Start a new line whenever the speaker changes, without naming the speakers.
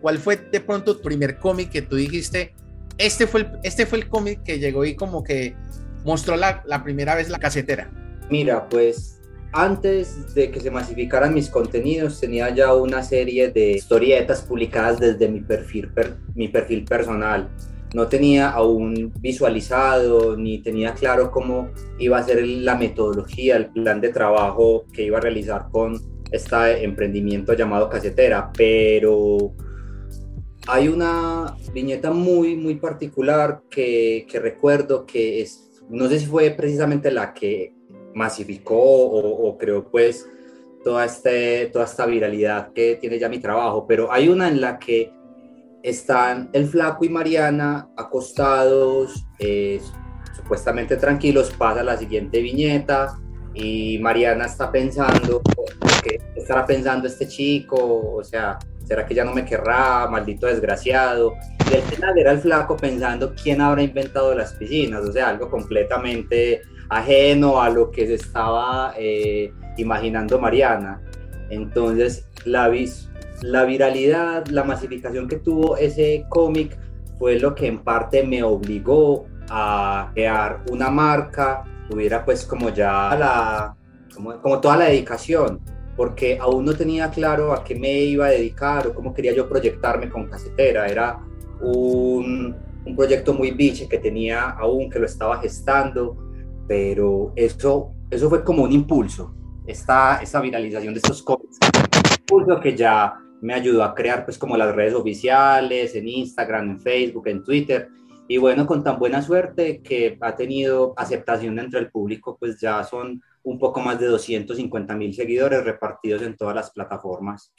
¿Cuál fue de pronto tu primer cómic que tú dijiste, este fue el, este fue el cómic que llegó y como que mostró la, la primera vez la casetera?
Mira, pues antes de que se masificaran mis contenidos, tenía ya una serie de historietas publicadas desde mi perfil, mi perfil personal. No tenía aún visualizado ni tenía claro cómo iba a ser la metodología, el plan de trabajo que iba a realizar con este emprendimiento llamado Casetera, pero hay una viñeta muy, muy particular que, que recuerdo que es, no sé si fue precisamente la que masificó o, creó pues toda, este, toda esta viralidad que tiene ya mi trabajo, pero hay una en la que están el flaco y Mariana acostados, eh, supuestamente tranquilos, pasa la siguiente viñeta y Mariana está pensando, ¿qué estará pensando este chico? O sea, ¿será que ya no me querrá? Maldito desgraciado. Y el final era el flaco pensando quién habrá inventado las piscinas, o sea, algo completamente ajeno a lo que se estaba eh, imaginando Mariana. Entonces, la, la viralidad, la masificación que tuvo ese cómic fue lo que en parte me obligó a crear una marca, tuviera pues como ya la, como, como toda la dedicación, porque aún no tenía claro a qué me iba a dedicar o cómo quería yo proyectarme con casetera. Era un, un proyecto muy biche que tenía aún, que lo estaba gestando, pero eso, eso fue como un impulso, esta, esta viralización de estos cómics, un impulso que ya me ayudó a crear pues como las redes oficiales, en Instagram, en Facebook, en Twitter, y bueno, con tan buena suerte que ha tenido aceptación entre el público, pues ya son un poco más de 250 mil seguidores repartidos en todas las plataformas.